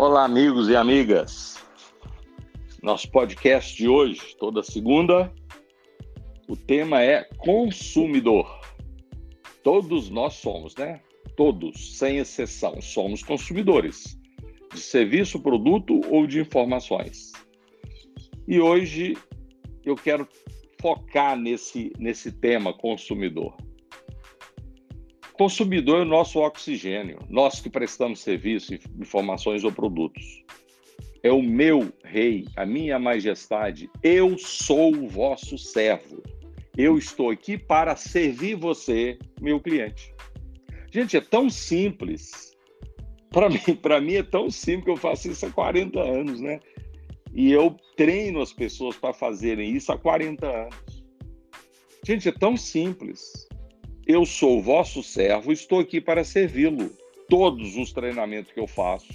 Olá, amigos e amigas. Nosso podcast de hoje, toda segunda, o tema é consumidor. Todos nós somos, né? Todos, sem exceção, somos consumidores de serviço, produto ou de informações. E hoje eu quero focar nesse, nesse tema consumidor. Consumidor é o nosso oxigênio, nós que prestamos serviço, informações ou produtos. É o meu rei, a minha majestade. Eu sou o vosso servo. Eu estou aqui para servir você, meu cliente. Gente, é tão simples. Para mim, para mim é tão simples que eu faço isso há 40 anos, né? E eu treino as pessoas para fazerem isso há 40 anos. Gente, é tão simples. Eu sou vosso servo, estou aqui para servi-lo. Todos os treinamentos que eu faço,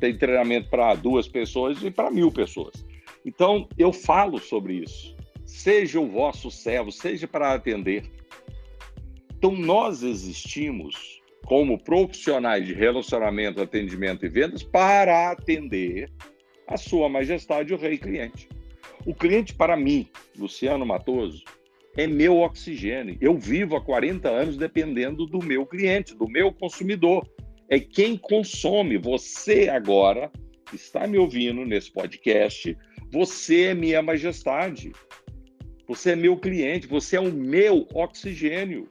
tem treinamento para duas pessoas e para mil pessoas. Então, eu falo sobre isso. Seja o vosso servo, seja para atender. Então, nós existimos como profissionais de relacionamento, atendimento e vendas para atender a Sua Majestade, o Rei Cliente. O cliente, para mim, Luciano Matoso, é meu oxigênio. Eu vivo há 40 anos dependendo do meu cliente, do meu consumidor. É quem consome. Você agora está me ouvindo nesse podcast. Você é minha majestade. Você é meu cliente. Você é o meu oxigênio.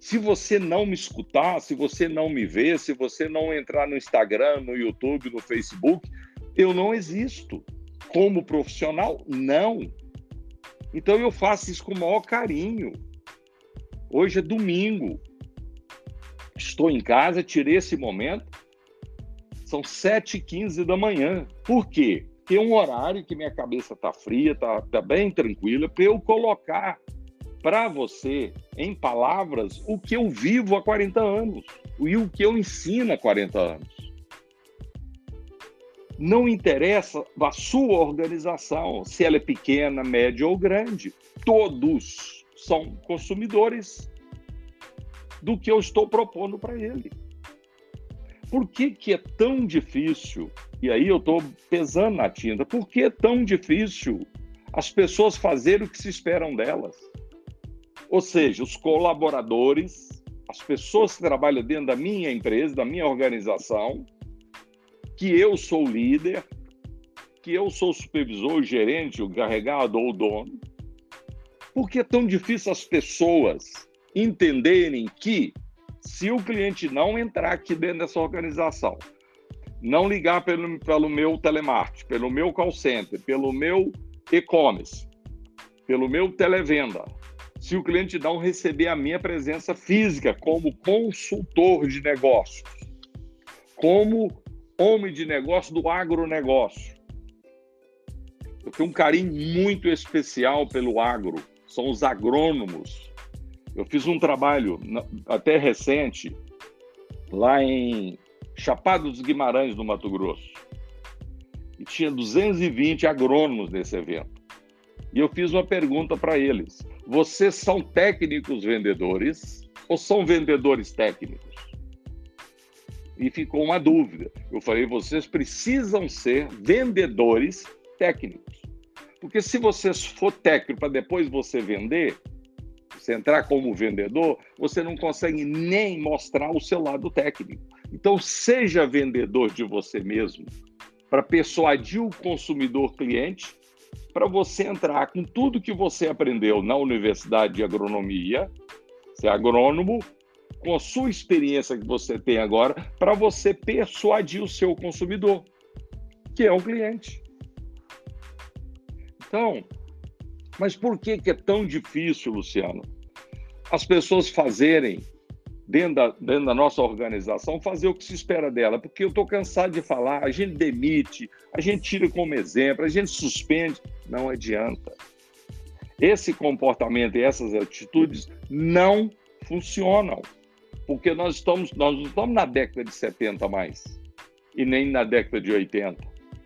Se você não me escutar, se você não me ver, se você não entrar no Instagram, no YouTube, no Facebook, eu não existo. Como profissional, não. Então eu faço isso com o maior carinho. Hoje é domingo. Estou em casa, tirei esse momento. São 7h15 da manhã. Por quê? Porque é um horário que minha cabeça está fria, está tá bem tranquila, para eu colocar para você, em palavras, o que eu vivo há 40 anos e o que eu ensino há 40 anos. Não interessa a sua organização, se ela é pequena, média ou grande. Todos são consumidores do que eu estou propondo para ele. Por que, que é tão difícil? E aí eu estou pesando na tinta. Por que é tão difícil as pessoas fazerem o que se esperam delas? Ou seja, os colaboradores, as pessoas que trabalham dentro da minha empresa, da minha organização, que eu sou líder, que eu sou supervisor, gerente, o carregado ou dono. Por que é tão difícil as pessoas entenderem que se o cliente não entrar aqui dentro dessa organização, não ligar pelo, pelo meu telemarketing, pelo meu call center, pelo meu e-commerce, pelo meu televenda, se o cliente não receber a minha presença física como consultor de negócios, como homem de negócio do agronegócio. Eu tenho um carinho muito especial pelo agro, são os agrônomos. Eu fiz um trabalho até recente lá em Chapada dos Guimarães, no Mato Grosso. E tinha 220 agrônomos nesse evento. E eu fiz uma pergunta para eles: vocês são técnicos vendedores ou são vendedores técnicos? E ficou uma dúvida. Eu falei, vocês precisam ser vendedores técnicos. Porque se você for técnico para depois você vender, você entrar como vendedor, você não consegue nem mostrar o seu lado técnico. Então, seja vendedor de você mesmo, para persuadir o consumidor cliente, para você entrar com tudo que você aprendeu na Universidade de Agronomia, ser agrônomo, com a sua experiência que você tem agora, para você persuadir o seu consumidor, que é o cliente. Então, mas por que, que é tão difícil, Luciano? As pessoas fazerem, dentro da, dentro da nossa organização, fazer o que se espera dela, porque eu estou cansado de falar, a gente demite, a gente tira como exemplo, a gente suspende, não adianta. Esse comportamento e essas atitudes não funcionam porque nós estamos, nós não estamos na década de 70 mais, e nem na década de 80,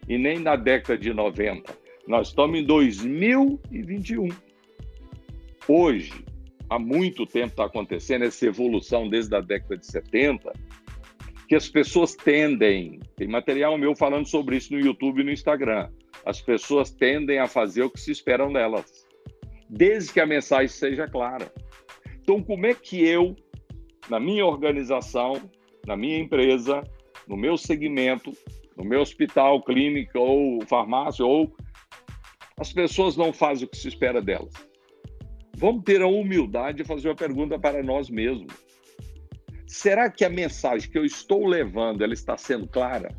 e nem na década de 90. Nós estamos em 2021. Hoje, há muito tempo está acontecendo essa evolução desde a década de 70, que as pessoas tendem, tem material meu falando sobre isso no YouTube e no Instagram, as pessoas tendem a fazer o que se esperam delas, desde que a mensagem seja clara. Então, como é que eu, na minha organização, na minha empresa, no meu segmento, no meu hospital, clínica ou farmácia, ou as pessoas não fazem o que se espera delas? Vamos ter a humildade de fazer uma pergunta para nós mesmos. Será que a mensagem que eu estou levando ela está sendo clara?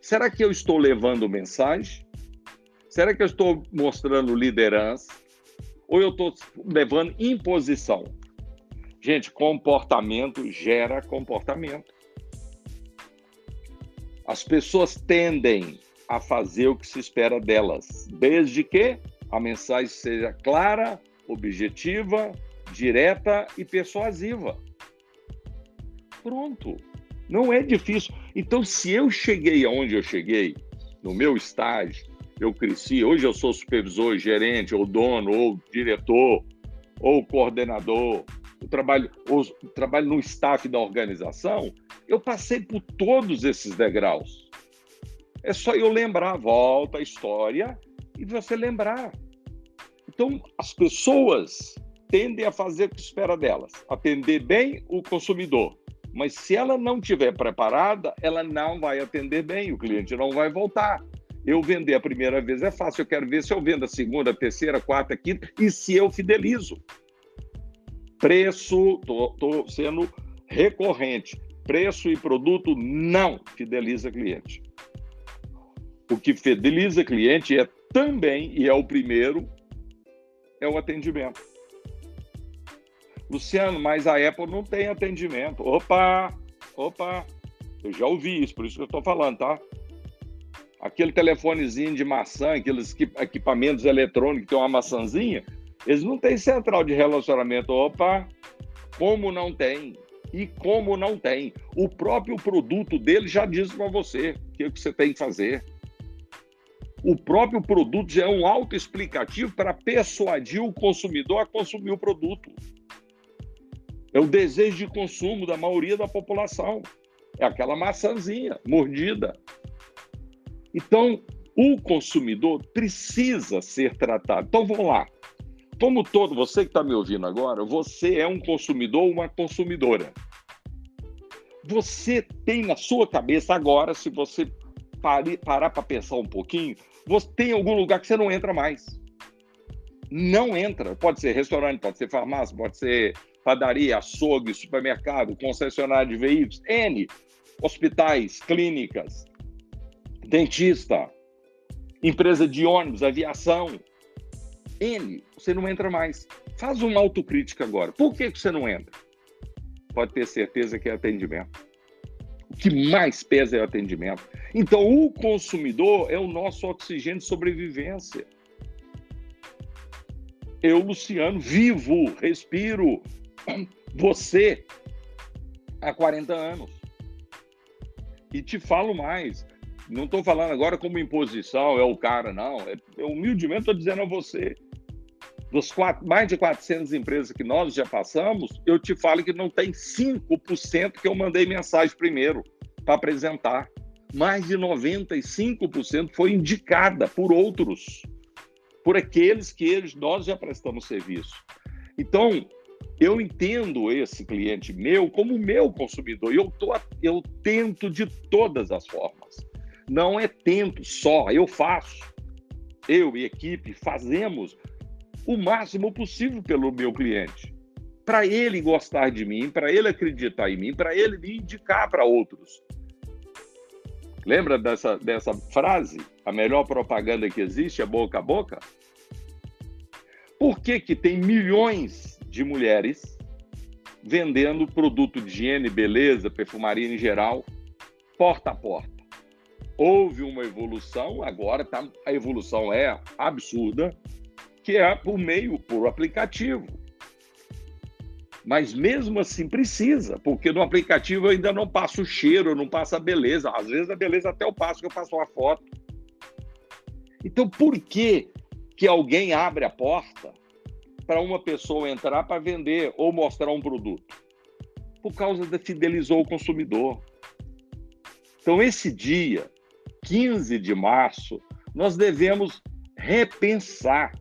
Será que eu estou levando mensagem? Será que eu estou mostrando liderança? Ou eu estou levando imposição? Gente, comportamento gera comportamento. As pessoas tendem a fazer o que se espera delas, desde que a mensagem seja clara, objetiva, direta e persuasiva. Pronto. Não é difícil. Então, se eu cheguei aonde eu cheguei, no meu estágio, eu cresci, hoje eu sou supervisor, gerente, ou dono, ou diretor, ou coordenador, eu trabalho, ou trabalho no staff da organização, eu passei por todos esses degraus. É só eu lembrar, volta a história e você lembrar. Então, as pessoas tendem a fazer o que espera delas, atender bem o consumidor. Mas se ela não estiver preparada, ela não vai atender bem, o cliente não vai voltar. Eu vender a primeira vez é fácil, eu quero ver se eu vendo a segunda, a terceira, a quarta, a quinta e se eu fidelizo. Preço, estou sendo recorrente. Preço e produto não fideliza cliente. O que fideliza cliente é também, e é o primeiro, é o atendimento. Luciano, mas a Apple não tem atendimento. Opa, opa, eu já ouvi isso, por isso que eu estou falando, tá? Aquele telefonezinho de maçã, aqueles equipamentos eletrônicos que tem uma maçãzinha, eles não têm central de relacionamento. Opa, como não tem? E como não tem? O próprio produto dele já diz para você o que, que você tem que fazer. O próprio produto já é um autoexplicativo para persuadir o consumidor a consumir o produto. É o desejo de consumo da maioria da população. É aquela maçãzinha mordida. Então, o consumidor precisa ser tratado. Então, vamos lá. Como todo, você que está me ouvindo agora, você é um consumidor ou uma consumidora. Você tem na sua cabeça agora, se você pare, parar para pensar um pouquinho, você tem algum lugar que você não entra mais. Não entra. Pode ser restaurante, pode ser farmácia, pode ser padaria, açougue, supermercado, concessionário de veículos, N, hospitais, clínicas, dentista, empresa de ônibus, aviação, N, você não entra mais. Faz uma autocrítica agora. Por que, que você não entra? Pode ter certeza que é atendimento. O que mais pesa é o atendimento. Então, o consumidor é o nosso oxigênio de sobrevivência. Eu, Luciano, vivo, respiro. Você, há 40 anos. E te falo mais. Não estou falando agora como imposição, é o cara, não. É, humildemente estou dizendo a você dos quatro, mais de 400 empresas que nós já passamos, eu te falo que não tem 5% que eu mandei mensagem primeiro para apresentar. Mais de 95% foi indicada por outros, por aqueles que eles, nós já prestamos serviço. Então, eu entendo esse cliente meu como meu consumidor e eu, tô, eu tento de todas as formas. Não é tento só, eu faço. Eu e equipe fazemos o máximo possível pelo meu cliente. Para ele gostar de mim, para ele acreditar em mim, para ele me indicar para outros. Lembra dessa, dessa frase? A melhor propaganda que existe é boca a boca? Por que, que tem milhões de mulheres vendendo produto de higiene, beleza, perfumaria em geral, porta a porta? Houve uma evolução, agora tá, a evolução é absurda, que é por meio, por aplicativo. Mas mesmo assim precisa, porque no aplicativo eu ainda não passo o cheiro, não passa a beleza. Às vezes a beleza até eu passo, que eu passo uma foto. Então por que, que alguém abre a porta para uma pessoa entrar para vender ou mostrar um produto? Por causa da fidelizou o consumidor. Então, esse dia, 15 de março, nós devemos repensar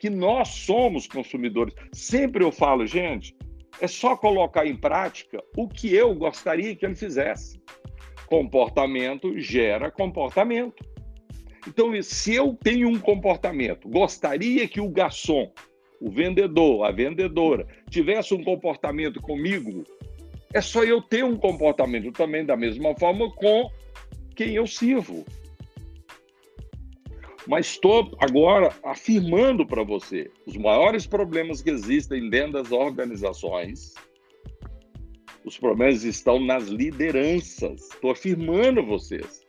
que nós somos consumidores. Sempre eu falo, gente, é só colocar em prática o que eu gostaria que ele fizesse. Comportamento gera comportamento. Então, se eu tenho um comportamento, gostaria que o garçom, o vendedor, a vendedora, tivesse um comportamento comigo, é só eu ter um comportamento também da mesma forma com quem eu sirvo. Mas estou agora afirmando para você: os maiores problemas que existem dentro das organizações, os problemas estão nas lideranças. Estou afirmando vocês.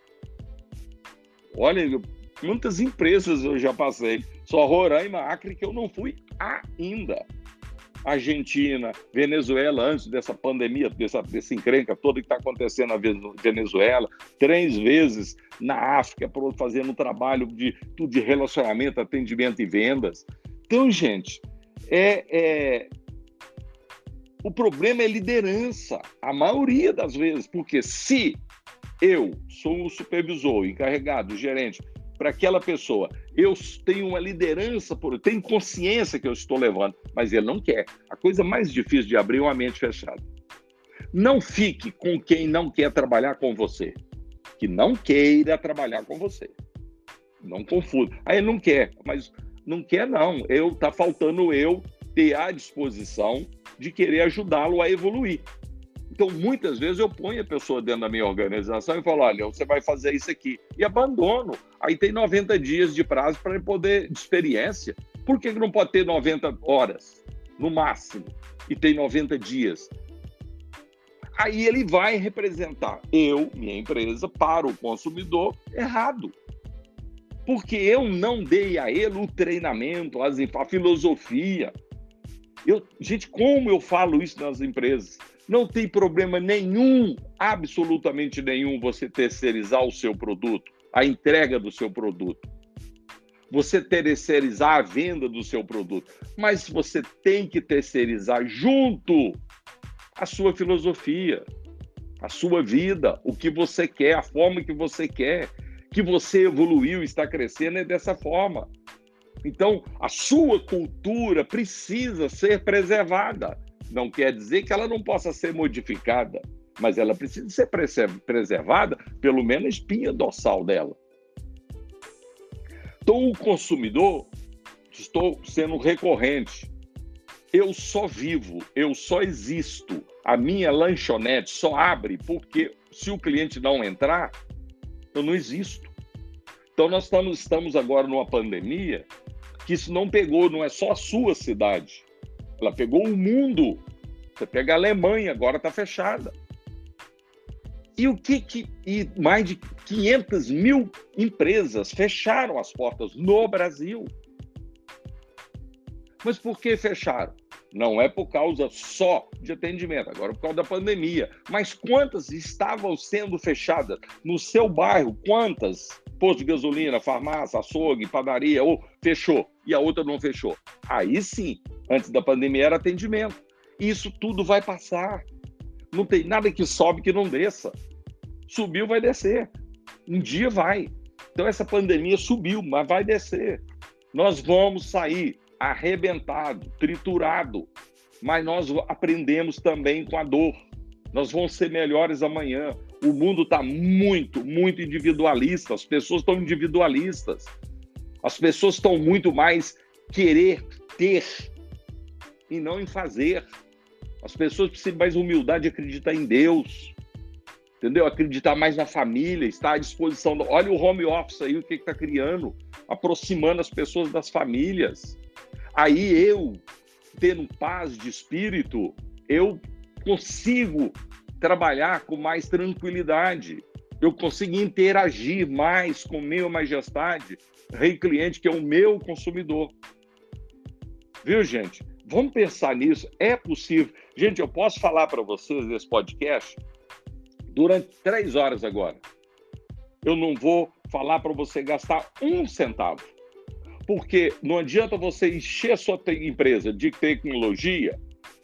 Olha, muitas empresas eu já passei, só Roraima, Acre, que eu não fui ainda. Argentina, Venezuela, antes dessa pandemia, dessa, dessa encrenca toda que está acontecendo na Venezuela, três vezes na África, fazendo um trabalho de, de relacionamento, atendimento e vendas. Então, gente, é, é, o problema é liderança, a maioria das vezes, porque se eu sou o supervisor, o encarregado, o gerente, para aquela pessoa. Eu tenho uma liderança, por, tenho consciência que eu estou levando, mas ele não quer. A coisa mais difícil de abrir é uma mente fechada. Não fique com quem não quer trabalhar com você, que não queira trabalhar com você. Não confunda. Aí ele não quer, mas não quer não. Eu tá faltando eu ter a disposição de querer ajudá-lo a evoluir. Então, muitas vezes eu ponho a pessoa dentro da minha organização e falo: olha, você vai fazer isso aqui. E abandono. Aí tem 90 dias de prazo para poder, de experiência. Por que não pode ter 90 horas, no máximo, e tem 90 dias? Aí ele vai representar eu, minha empresa, para o consumidor errado. Porque eu não dei a ele o treinamento, a filosofia. Eu, gente, como eu falo isso nas empresas? Não tem problema nenhum, absolutamente nenhum, você terceirizar o seu produto, a entrega do seu produto. Você terceirizar a venda do seu produto. Mas você tem que terceirizar junto a sua filosofia, a sua vida, o que você quer, a forma que você quer, que você evoluiu, está crescendo é dessa forma. Então, a sua cultura precisa ser preservada. Não quer dizer que ela não possa ser modificada, mas ela precisa ser preservada, pelo menos a espinha dorsal dela. Então, o consumidor, estou sendo recorrente, eu só vivo, eu só existo, a minha lanchonete só abre porque se o cliente não entrar, eu não existo. Então, nós estamos, estamos agora numa pandemia que isso não pegou, não é só a sua cidade, ela pegou o mundo. Você pega a Alemanha, agora está fechada. E o que, que e mais de 500 mil empresas fecharam as portas no Brasil. Mas por que fecharam? Não é por causa só de atendimento, agora por causa da pandemia. Mas quantas estavam sendo fechadas no seu bairro? Quantas? Posto de gasolina, farmácia, açougue, padaria, ou fechou e a outra não fechou. Aí sim, antes da pandemia era atendimento. Isso tudo vai passar. Não tem nada que sobe que não desça. Subiu, vai descer. Um dia vai. Então essa pandemia subiu, mas vai descer. Nós vamos sair arrebentado, triturado, mas nós aprendemos também com a dor. Nós vamos ser melhores amanhã. O mundo está muito, muito individualista. As pessoas estão individualistas. As pessoas estão muito mais querer ter e não em fazer. As pessoas precisam mais humildade de acreditar em Deus. Entendeu? Acreditar mais na família, estar à disposição. Olha o home office aí, o que está criando, aproximando as pessoas das famílias. Aí eu, tendo paz de espírito, eu consigo trabalhar com mais tranquilidade. Eu consigo interagir mais com meu majestade, rei cliente, que é o meu consumidor. Viu, gente? Vamos pensar nisso. É possível. Gente, eu posso falar para vocês nesse podcast durante três horas agora. Eu não vou falar para você gastar um centavo. Porque não adianta você encher a sua empresa de tecnologia,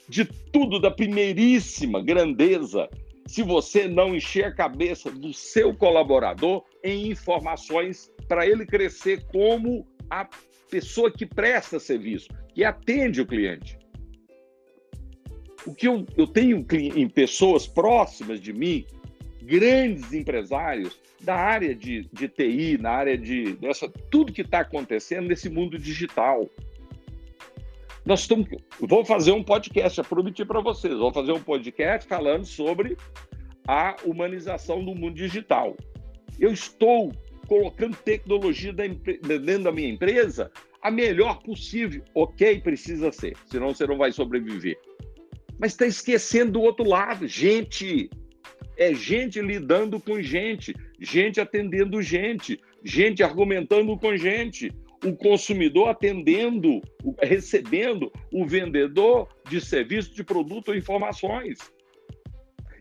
de tudo da primeiríssima grandeza se você não encher a cabeça do seu colaborador em informações para ele crescer como a pessoa que presta serviço, que atende o cliente. O que eu, eu tenho em pessoas próximas de mim, grandes empresários da área de, de TI, na área de dessa, tudo que está acontecendo nesse mundo digital. Nós estamos. Vou fazer um podcast, já prometi para vocês. Vou fazer um podcast falando sobre a humanização do mundo digital. Eu estou colocando tecnologia dentro da minha empresa a melhor possível. Ok, precisa ser, senão você não vai sobreviver. Mas está esquecendo do outro lado, gente. É gente lidando com gente, gente atendendo gente, gente argumentando com gente o consumidor atendendo, recebendo o vendedor de serviço, de produto ou informações.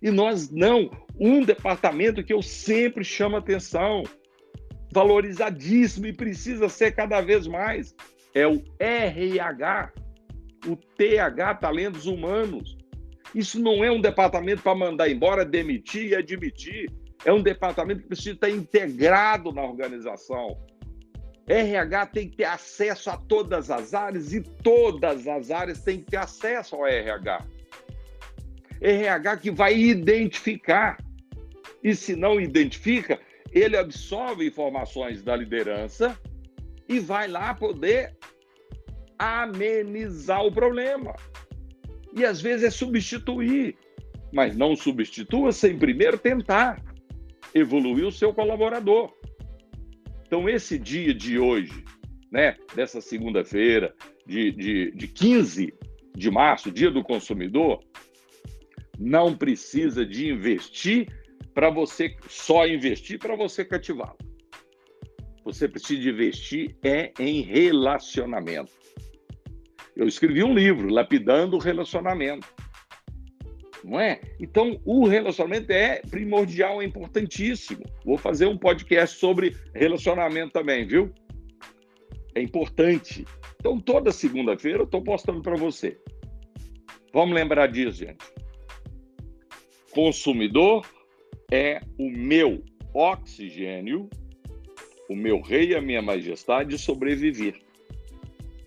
E nós não. Um departamento que eu sempre chamo atenção, valorizadíssimo e precisa ser cada vez mais, é o RH, o TH, Talentos Humanos. Isso não é um departamento para mandar embora, demitir e admitir. É um departamento que precisa estar integrado na organização. RH tem que ter acesso a todas as áreas e todas as áreas têm que ter acesso ao RH. RH que vai identificar. E se não identifica, ele absorve informações da liderança e vai lá poder amenizar o problema. E às vezes é substituir, mas não substitua sem primeiro tentar evoluir o seu colaborador. Então, esse dia de hoje, né, dessa segunda-feira, de, de, de 15 de março, dia do consumidor, não precisa de investir para você só investir para você cativá-lo. Você precisa investir é em relacionamento. Eu escrevi um livro, Lapidando o Relacionamento não é? Então, o relacionamento é primordial, é importantíssimo. Vou fazer um podcast sobre relacionamento também, viu? É importante. Então, toda segunda-feira eu estou postando para você. Vamos lembrar disso, gente. Consumidor é o meu oxigênio, o meu rei a minha majestade sobreviver.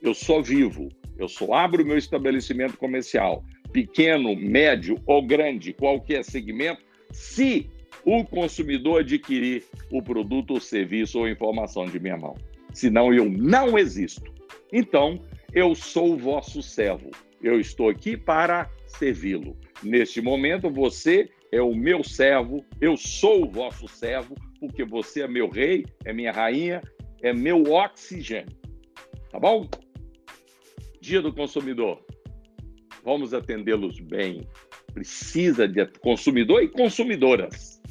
Eu só vivo, eu só abro meu estabelecimento comercial, pequeno, médio ou grande, qualquer segmento, se o consumidor adquirir o produto ou serviço ou informação de minha mão. Senão eu não existo. Então, eu sou o vosso servo. Eu estou aqui para servi-lo. Neste momento, você é o meu servo, eu sou o vosso servo, porque você é meu rei, é minha rainha, é meu oxigênio. Tá bom? Dia do consumidor vamos atendê-los bem. Precisa de consumidor e consumidoras.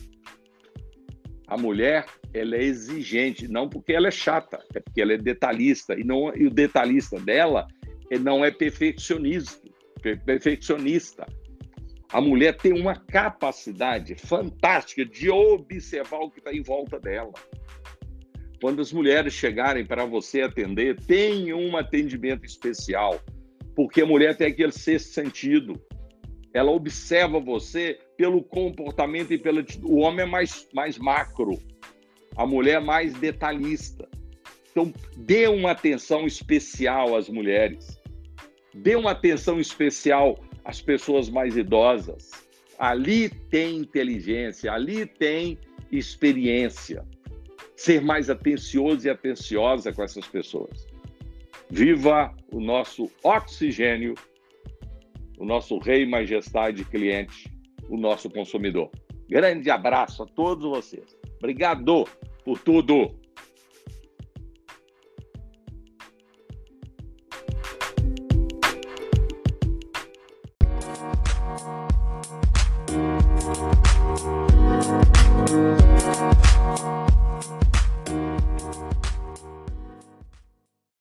A mulher, ela é exigente, não porque ela é chata, é porque ela é detalhista. E, não, e o detalhista dela não é perfeccionista. perfeccionista. A mulher tem uma capacidade fantástica de observar o que está em volta dela. Quando as mulheres chegarem para você atender, tenha um atendimento especial porque a mulher tem aquele sexto sentido. Ela observa você pelo comportamento e pelo o homem é mais mais macro, a mulher é mais detalhista. Então, dê uma atenção especial às mulheres. Dê uma atenção especial às pessoas mais idosas. Ali tem inteligência, ali tem experiência. Ser mais atencioso e atenciosa com essas pessoas. Viva o nosso oxigênio, o nosso rei majestade cliente, o nosso consumidor. Grande abraço a todos vocês. Obrigado por tudo.